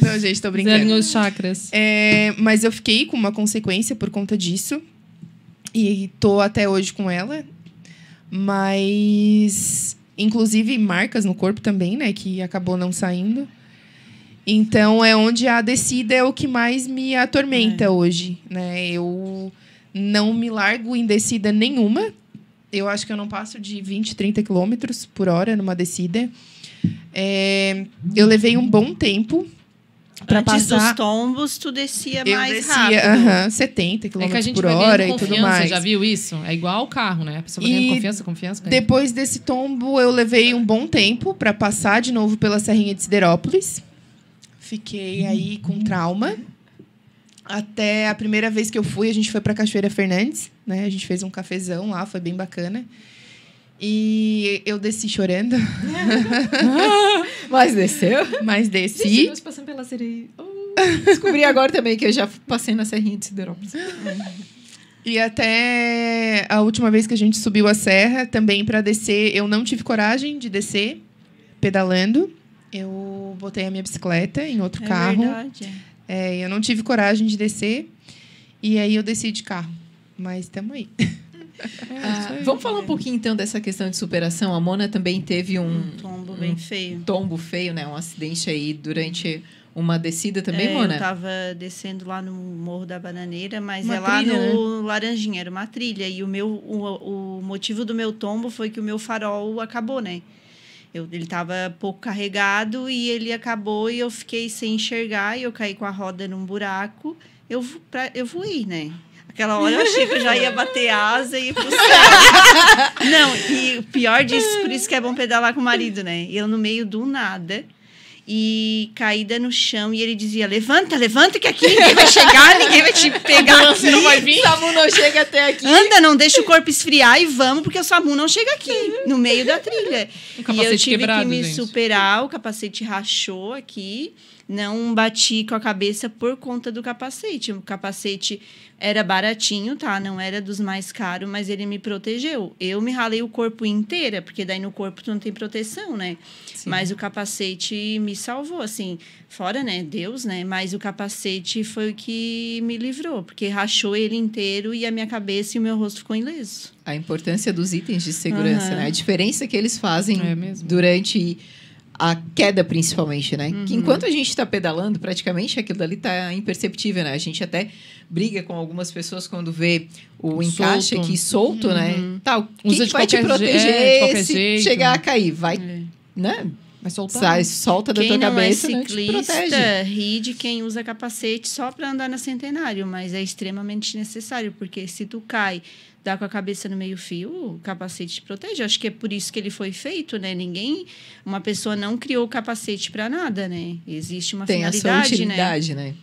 não gente, tô brincando. Desalinhou os chakras. É, mas eu fiquei com uma consequência por conta disso. E tô até hoje com ela. Mas. Inclusive marcas no corpo também, né? Que acabou não saindo. Então é onde a descida é o que mais me atormenta hoje, né? Eu não me largo em descida nenhuma. Eu acho que eu não passo de 20, 30 quilômetros por hora numa descida. É, eu levei um bom tempo para Antes passar. dos tombos, tu descia Eu mais descia, rápido. aham, 70 É km que a gente por vai hora e tudo confiança, mais. já viu isso? É igual o carro, né? A pessoa vai ganhando confiança, confiança, confiança. Depois desse tombo, eu levei um bom tempo para passar de novo pela Serrinha de Siderópolis. Fiquei aí com trauma. Até a primeira vez que eu fui, a gente foi para Cachoeira Fernandes, né? A gente fez um cafezão lá, foi bem bacana. E eu desci chorando, <laughs> Mas desceu? mas desci. Nós passando pela sereia. Oh, <laughs> descobri agora também que eu já passei na Serrinha de Siderópolis. E até a última vez que a gente subiu a serra, também para descer, eu não tive coragem de descer pedalando. Eu botei a minha bicicleta em outro É carro. verdade. É, eu não tive coragem de descer. E aí eu desci de carro. Mas estamos aí. <laughs> Ah, vamos falar um pouquinho então dessa questão de superação. A Mona também teve um Um tombo bem feio. tombo feio, né? Um acidente aí durante uma descida também, É, Mona? Eu tava descendo lá no Morro da Bananeira, mas Uma é lá trilha, no Laranjinha, era uma trilha. E o, meu, o, o motivo do meu tombo foi que o meu farol acabou, né? Eu, ele estava pouco carregado e ele acabou e eu fiquei sem enxergar e eu caí com a roda num buraco. Eu, pra, eu voei, né? Aquela hora eu achei que eu já ia bater asa e ir pro céu. <laughs> Não, e o pior disso, por isso que é bom pedalar com o marido, né? Eu no meio do nada e caída no chão e ele dizia: Levanta, levanta, que aqui ninguém vai chegar, ninguém vai te pegar aqui. Não vai vir? Samu não chega até aqui. Anda, não deixa o corpo esfriar e vamos, porque o SAMU não chega aqui, no meio da trilha. E eu tive quebrado, que me gente. superar, o capacete rachou aqui. Não bati com a cabeça por conta do capacete. O capacete era baratinho, tá? Não era dos mais caros, mas ele me protegeu. Eu me ralei o corpo inteira, porque daí no corpo tu não tem proteção, né? Mas o capacete me salvou, assim, fora, né, Deus, né? Mas o capacete foi o que me livrou, porque rachou ele inteiro e a minha cabeça e o meu rosto ficou ileso. A importância dos itens de segurança, Aham. né? A diferença que eles fazem É mesmo. durante a queda, principalmente, né? Uhum. Que enquanto a gente está pedalando, praticamente aquilo dali tá imperceptível, né? A gente até briga com algumas pessoas quando vê o encaixe Solto. aqui solto, né? Uhum. Tá, o que, Usa que de vai te proteger é, de qualquer se jeito, chegar né? a cair? Vai, né? Vai soltar. Sai, solta da Quem tua não cabeça, é ciclista, protege. ri de quem usa capacete só para andar na centenário, mas é extremamente necessário, porque se tu cai, dá com a cabeça no meio-fio, o capacete te protege. Acho que é por isso que ele foi feito, né? Ninguém, uma pessoa não criou o capacete para nada, né? Existe uma Tem a sua finalidade, né? utilidade, né?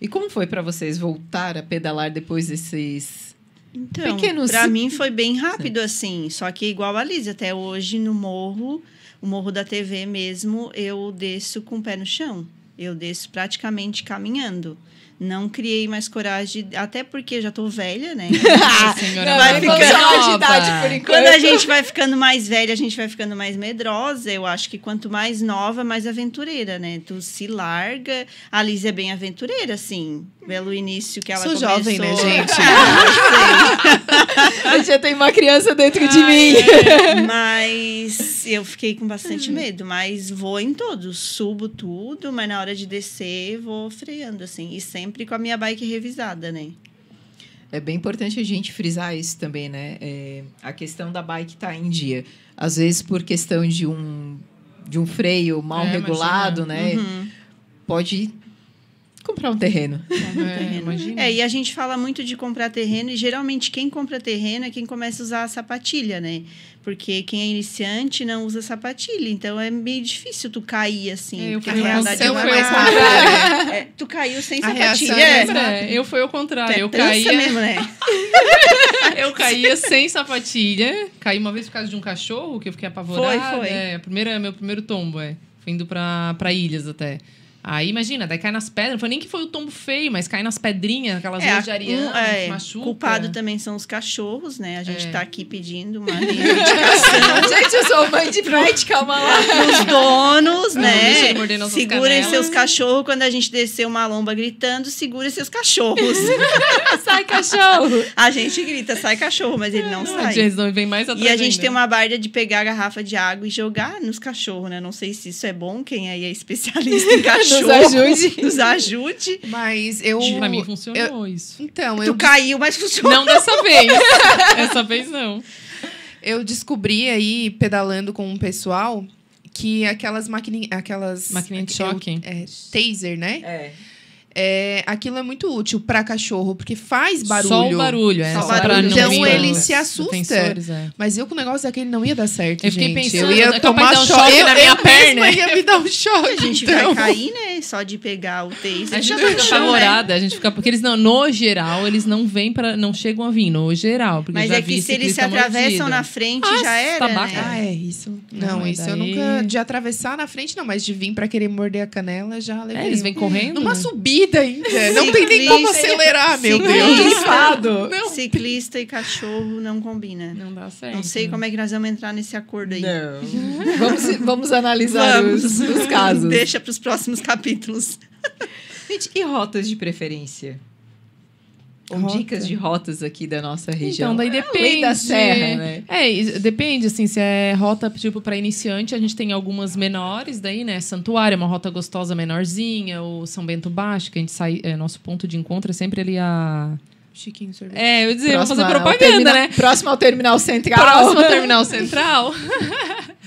E como foi para vocês voltar a pedalar depois desses Então, Pequenos- pra mim foi bem rápido, assim. Só que igual a Liz, até hoje no morro, o morro da TV mesmo, eu desço com o pé no chão. Eu desço praticamente caminhando. Não criei mais coragem, de- até porque já tô velha, né? <laughs> Senhora, Não, vai vai ficando ficar falar de idade por enquanto. Quando a gente vai ficando mais velha, a gente vai ficando mais medrosa. Eu acho que quanto mais nova, mais aventureira, né? Tu se larga. A Liz é bem aventureira, assim. Pelo início que ela Sou começou. jovem, né, <laughs> gente? <laughs> Eu já tem uma criança dentro de Ai, mim. é. Mas eu fiquei com Uhum. bastante medo. Mas vou em todos. Subo tudo, mas na hora de descer, vou freando, assim. E sempre com a minha bike revisada, né? É bem importante a gente frisar isso também, né? É, a questão da bike estar tá em dia. Às vezes, por questão de um, de um freio mal É, regulado, imagina. né? Uhum. Pode comprar um terreno. É, terreno. imagina. É, e a gente fala muito de comprar terreno, e geralmente quem compra terreno é quem começa a usar a sapatilha, né? Porque quem é iniciante não usa sapatilha, então é meio difícil tu cair assim. É, eu fui a ao realidade eu não é mais contrária. <laughs> É, tu caiu sem A sapatilha. É, é É, eu fui ao contrário. Eu Pensa caía, mesmo, né? <laughs> eu caía sem sapatilha. Caí uma vez por causa de um cachorro, que eu fiquei apavorada. Foi, foi. É, primeira, meu primeiro tombo, é. Fui indo pra, pra ilhas até. Aí, imagina, daí cai nas pedras. Não foi nem que foi o tombo feio, mas cai nas pedrinhas, aquelas É, ruas de Ariana, um- é, machuca. culpado também são os cachorros, né? A gente É. tá aqui pedindo uma <laughs> reivindicação <laughs> gente, eu sou mãe de Pride, calma lá. os donos, Não, né? Segurem seus cachorros quando a gente descer uma lomba gritando, segurem seus cachorros. <laughs> Sai, cachorro! a gente grita, sai cachorro, mas ele não A sai. Jason vem mais atrás E a gente ainda. tem uma barda de pegar a garrafa de água e jogar nos cachorros, né? Não sei se isso é bom, quem aí é especialista em cachorro. Ajude. <laughs> Nos ajude. Mas eu. Pra mim funcionou isso. Então, Tu eu, caiu, mas funcionou. Não dessa vez. <laughs> Dessa vez não. eu descobri aí, pedalando com um pessoal, que aquelas maquininhas. Aquelas. Maquininha de é choque. É, taser, né? É. É, aquilo é muito útil pra cachorro, porque faz barulho. Só o barulho, é. Só barulho. não Então ele se assusta. defensores, é. Mas eu com o negócio daquele não ia dar certo. Eu fiquei gente. pensando, eu ia é tomar um choque choque na eu- minha eu perna. ia me dar um choque. <laughs> A gente então. vai cair, né? Só de pegar o taser. A gente fica chão, né? a gente fica. Porque eles não, no geral, eles não vêm para. não chegam a vir, no geral. Porque Mas eu já é que se eles se atravessam na frente, Ah, já era, tabaco. né? Ah, é isso. Não, Não, isso eu daí- nunca. De atravessar na frente, não, mas de vir pra querer morder a canela, já levei. É, eles vêm correndo. Numa né? Ainda. Não tem nem como acelerar, meu ciclista- Deus. Não. Ciclista e cachorro não combina. Não dá certo. Não sei como é que nós vamos entrar nesse acordo aí. Não. <laughs> Vamos, vamos analisar Vamos. os, os casos. <laughs> Deixa para os próximos capítulos. Gente, e rotas de preferência? Ou Rota? dicas de rotas aqui da nossa região? Então, daí Além depende. da serra, né? É, depende, assim, se é rota, tipo, para iniciante, a gente tem algumas menores daí, né? Santuário, é uma rota gostosa menorzinha, o São Bento Baixo, que a gente sai, é, nosso ponto de encontro é sempre ali a... Chiquinho sorvete. É, eu ia dizer, vou fazer propaganda, terminal- né? Próximo ao terminal central. Próximo ao terminal central. <laughs>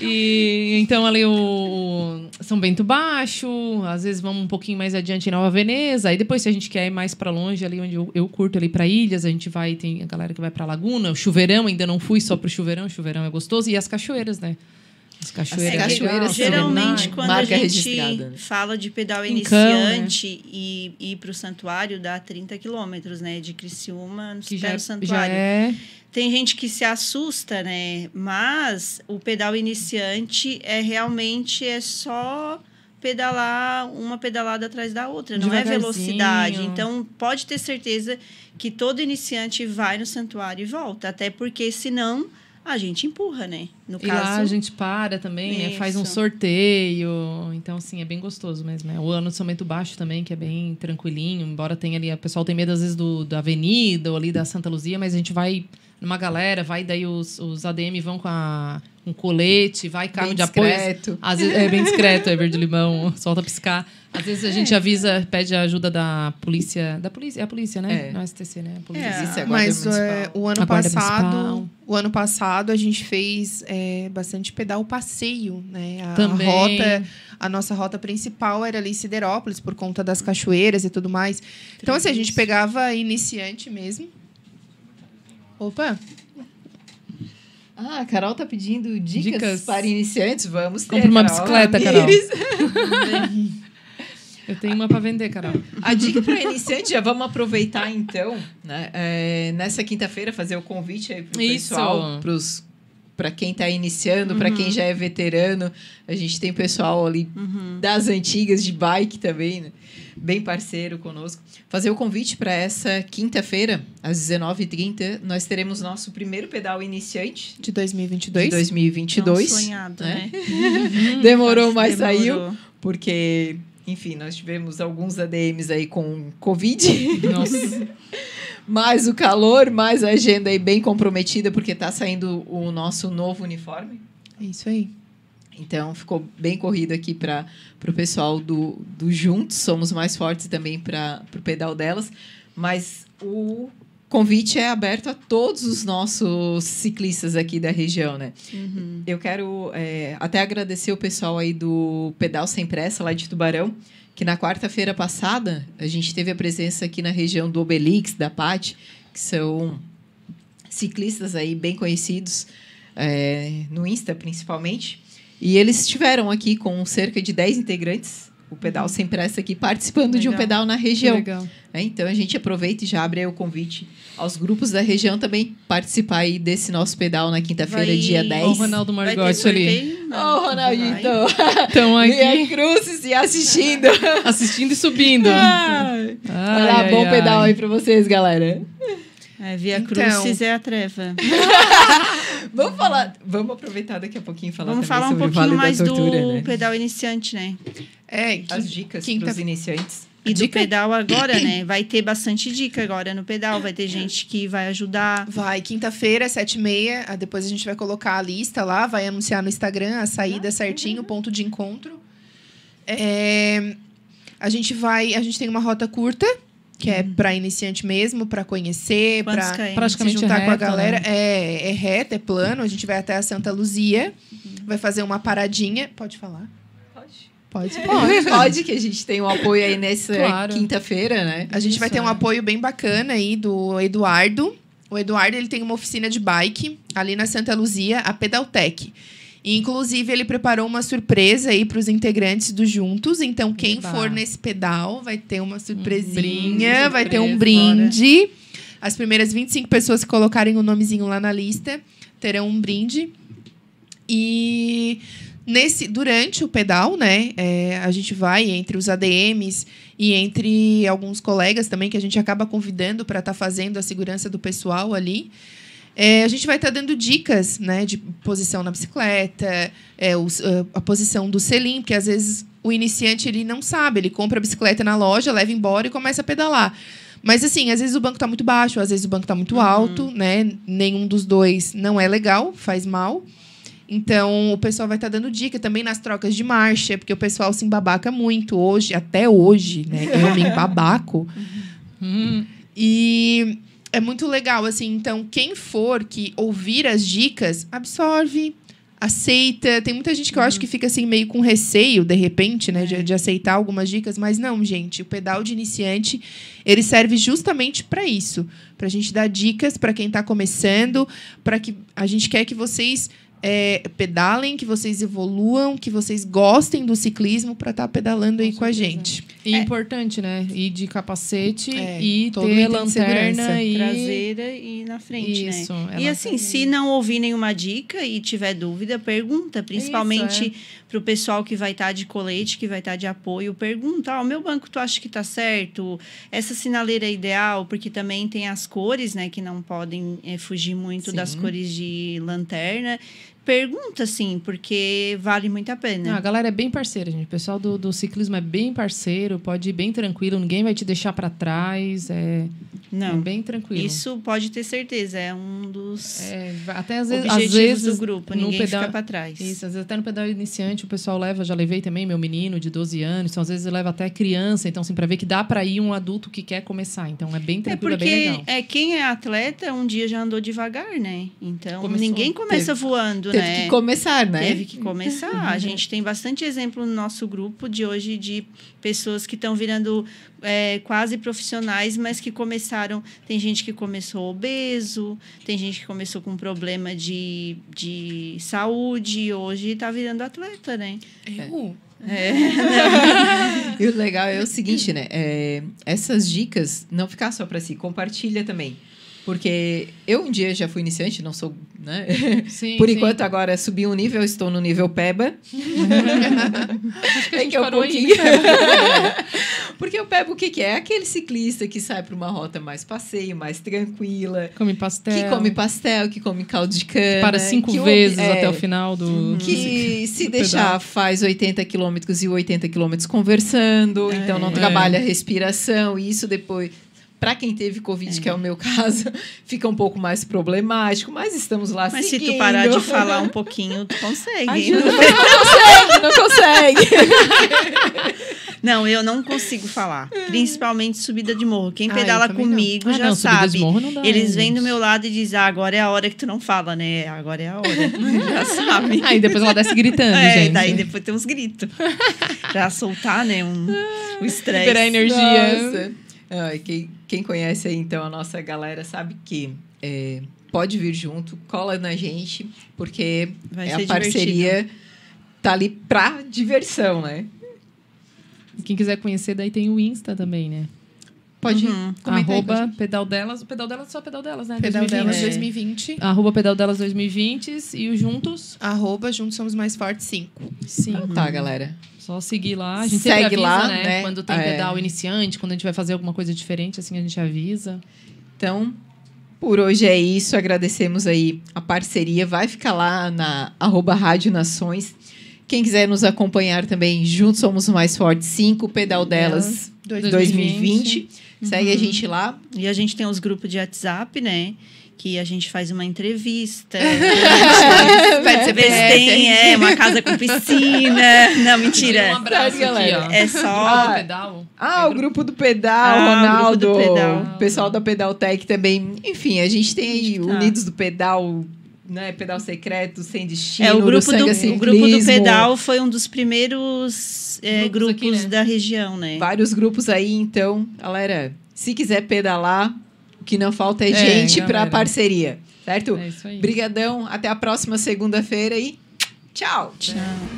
E então ali o São Bento Baixo, às vezes vamos um pouquinho mais adiante em Nova Veneza, aí depois se a gente quer ir mais para longe ali onde eu, eu curto ali para ilhas, a gente vai tem a galera que vai para Laguna, o chuveirão ainda não fui só pro chuveirão, o chuveirão é gostoso e as cachoeiras, né? As cachoeiras. As cachoeiras legal, Geralmente, Serenai. quando Marca a gente né? fala de pedal Cão, né? iniciante e ir para o santuário, dá 30 quilômetros, né? De Criciúma no que até já, santuário. é Tem gente que se assusta, né? Mas o pedal iniciante é realmente é só pedalar uma pedalada atrás da outra, não é velocidade. Então pode ter certeza que todo iniciante vai no santuário e volta, até porque senão a gente empurra, né? No E lá caso, a gente para também, né? Faz um sorteio. Então, assim, é bem gostoso mesmo. né? O ano de São Bento Baixo também, que é bem tranquilinho. Embora tenha ali... O pessoal tem medo, às vezes, do, da avenida ou ali da Santa Luzia. Mas a gente vai numa galera, vai daí os, os ADM vão com a com colete, vai carro Bem de apoio. discreto. Às vezes, é bem discreto, é verde limão, <laughs> solta piscar. Às vezes a gente avisa, pede a ajuda da polícia. Da polícia, é a polícia, né? É. Não é STC, né? A polícia. É. Existe a Mas municipal. é, o ano A guarda passado, municipal. o ano passado a gente fez é, bastante pedal passeio, né? A, a Também. rota, a nossa rota principal era ali em Siderópolis por conta das cachoeiras e tudo mais. Então assim, a gente pegava iniciante mesmo. Opa, Ah, a Carol tá pedindo dicas, Dicas. para iniciantes. Vamos ter, Compra uma Carol. bicicleta, Carol. <laughs> <laughs> Eu tenho uma pra vender, Carol. A dica para iniciante, já vamos aproveitar então, né? É, nessa quinta-feira, fazer o convite aí pro Isso. pessoal, pros para quem está iniciando, para quem já é veterano. A gente tem pessoal ali das antigas de bike também, né? Bem parceiro conosco. Fazer o convite para essa quinta-feira, às 19h30, nós teremos nosso primeiro pedal iniciante de 2022. de 2022. Tão sonhado, né? né? <laughs> Demorou, mas Demorou. saiu. Porque, enfim, nós tivemos alguns ADMs aí com Covid. Nossa. <laughs> mais o calor, mais a agenda aí bem comprometida, porque tá saindo o nosso novo uniforme. É isso aí. Então, ficou bem corrido aqui para o pessoal do, do Juntos. Somos mais fortes também para o pedal delas. Mas o convite é aberto a todos os nossos ciclistas aqui da região, né? Uhum. Eu quero é, até agradecer o pessoal aí do Pedal Sem Pressa, lá de Tubarão, que na quarta-feira passada a gente teve a presença aqui na região do Obelix, da Pati, que são ciclistas aí bem conhecidos, é, no Insta principalmente. E eles estiveram aqui com cerca de 10 integrantes, o Pedal Sem Pressa aqui, participando de um Legal. pedal na região. legal. É, então a gente aproveita e já abre o convite aos grupos da região também participar aí desse nosso pedal na quinta-feira, dia Ó, o 10. Ronaldo Margotti ali. Ô, Não. Ronaldinho, Vai. então. Estão aqui aí, cruzes e assistindo. <laughs> assistindo e subindo. Ai. Vai lá, Ai, bom ai, pedal aí pra vocês, galera. É, Via Então. Crucis é a treva. <laughs> Vamos falar, vamos aproveitar daqui a pouquinho e falar Vamos também falar um sobre o pouquinho Vale mais da Tortura, do né? pedal iniciante, né? É, As dicas para os iniciantes. E do Dica? pedal agora, né? Vai ter bastante dica agora no pedal. Vai ter gente que vai ajudar. Vai, quinta-feira, sete e meia. ah, Depois a gente vai colocar a lista lá, vai anunciar no Instagram a saída certinho, o ponto de encontro. É, a gente vai, a gente tem uma rota curta, que é para iniciante mesmo, para conhecer, para se Praticamente juntar com a reta, galera. né? É, é reta, é plano. A gente vai até a Santa Luzia, vai fazer uma paradinha. Pode falar? <laughs> Pode. Pode. Pode, que a gente tem um apoio aí nessa Claro. quinta-feira, né? A gente vai Isso, ter um é. apoio bem bacana aí do Eduardo. O Eduardo ele tem uma oficina de bike ali na Santa Luzia, a Pedaltec. E, inclusive, ele preparou uma surpresa aí para os integrantes do Juntos. Então, quem Eba. for nesse pedal vai ter uma surpresinha, brinde, vai ter um surpresa, brinde. As primeiras 25 pessoas que colocarem o nomezinho lá na lista terão um brinde. E nesse durante o pedal, né, é, a gente vai entre os ADMs e entre alguns colegas também que a gente acaba convidando para estar fazendo a segurança do pessoal ali. É, a gente vai estar dando dicas, né, de posição na bicicleta, é, os- ah, a posição do selim, porque às vezes o iniciante ele não sabe, ele compra a bicicleta na loja, leva embora e começa a pedalar. Mas assim, às vezes o banco está muito baixo, às vezes o banco está muito alto, né? Nenhum dos dois não é legal, faz mal. Então, o pessoal vai estar dando dica também nas trocas de marcha, porque o pessoal se embabaca muito hoje, até hoje, né? Eu me embabaco. <laughs> Hum, E é muito legal, assim. Então, quem for que ouvir as dicas, absorve, aceita. Tem muita gente que eu acho que fica assim meio com receio, de repente, né? De, de aceitar algumas dicas. Mas não, gente. O pedal de iniciante, ele serve justamente para isso. Pra gente dar dicas para quem tá começando. para que A gente quer que vocês... é, pedalem, que vocês evoluam, que vocês gostem do ciclismo para estar pedalando aí com a gente. E importante, né? Ir de capacete É, e ter lanterna e... Traseira e na frente, Isso, né? E assim, tem- se não ouvir nenhuma dica e tiver dúvida, pergunta. Principalmente para o pessoal que vai estar de colete, que vai estar de apoio, pergunta: Ó, o meu banco tu acha que tá certo? Essa sinaleira é ideal? Porque também tem as cores, né? Que não podem eh, fugir muito das Sim. cores de lanterna. Pergunta, sim, porque vale muito a Não, pena. a galera é bem parceira, gente. O pessoal do, do ciclismo é bem parceiro, pode ir bem tranquilo, ninguém vai te deixar para trás. É, é não, bem tranquilo. isso pode ter certeza. É um dos É, até às vezes, objetivos às vezes do grupo. no Ninguém pedal, fica para trás. Isso, às vezes até no pedal iniciante o pessoal leva, já levei também meu menino de 12 anos, então às vezes leva até criança, então assim, para ver que dá para ir um adulto que quer começar. Então é bem É tranquilo, é, porque bem legal. é, quem é atleta um dia já andou devagar, né? Então Começou. ninguém começa Teve- voando, Teve né? que começar, né? Teve que começar. A gente tem bastante exemplo no nosso grupo de hoje de pessoas que estão virando é, quase profissionais, mas que começaram. Tem gente que começou obeso, tem gente que começou com problema de, de saúde e hoje está virando atleta, né? Eu? E o legal é o seguinte, né? É, essas dicas não ficar só para si, compartilha também. Porque eu um dia já fui iniciante, não sou, né? Sim, Por sim. enquanto, agora subi um nível, estou no nível PEBA. Acho que a É gente que é um pouquinho. <laughs> Porque o PEBA, o que, que é? É aquele ciclista que sai para uma rota mais passeio, mais tranquila, Come pastel. que come pastel, que come caldo de cana. para cinco que vezes é, até o final do. Que se do deixar pedal. faz 80 quilômetros e 80 quilômetros conversando, então não É. trabalha a respiração, e isso depois. Para quem teve Covid, que é o meu caso, <laughs> fica um pouco mais problemático, mas estamos lá Mas se seguindo. tu parar de falar um pouquinho, tu consegue. Ajuda, mas <laughs> não consegue, não consegue. <laughs> Não, eu não consigo falar. Principalmente subida de morro. Quem Ah, pedala não. comigo Ah, já não, subida de sabe. morro não dá, Eles é, vêm do meu lado e dizem, ah, agora é a hora que tu não fala, né? Agora é a hora. já sabe. Aí depois ela desce gritando, é, gente. daí depois tem uns gritos. pra soltar, né? Um, o estresse. Liberar energia. Nossa. Ai, quem, quem conhece aí, então, a nossa galera sabe que é, pode vir junto, cola na gente, porque Vai é a parceria tá ali pra diversão, né? Quem quiser conhecer, daí tem o Insta também, né? Pode Uhum. comentar Arroba gente. pedal delas. O pedal delas é só pedal delas, né? Pedal 2020. delas É. 2020. Arroba pedal delas 2020 e o Juntos. Arroba Juntos Somos Mais Fortes 5. Sim. Então tá, galera. Só seguir lá. A gente Segue avisa, lá, né? né? Quando tem É. pedal iniciante, quando a gente vai fazer alguma coisa diferente, assim a gente avisa. Então, por hoje é isso. Agradecemos aí a parceria. Vai ficar lá na arroba Rádio Nações. Quem quiser nos acompanhar também, juntos somos mais fortes 5, Pedal Delas 2020. Segue a gente lá. E a gente tem os grupos de WhatsApp, né? Que a gente faz uma entrevista. <laughs> Pede Vê se tem é, uma casa com piscina. <laughs> Não, Um mentira. abraço Sério, aqui, ó. É só. Ah, pedal. Ah, o grupo do Pedal, Ah, o Ronaldo. grupo do Pedal. O pessoal da Pedal Tech também. Enfim, a gente tem aí Tá. Unidos do Pedal, né? Pedal Secreto, Sem Destino, É, o grupo, do, o grupo do pedal foi um dos primeiros é, Grupos grupos, aqui, né? da região, né? Vários grupos aí, então, galera, se quiser pedalar, o que não falta é, É, gente pra galera. parceria, certo? É isso aí. Brigadão, até a próxima segunda-feira e tchau. Tchau.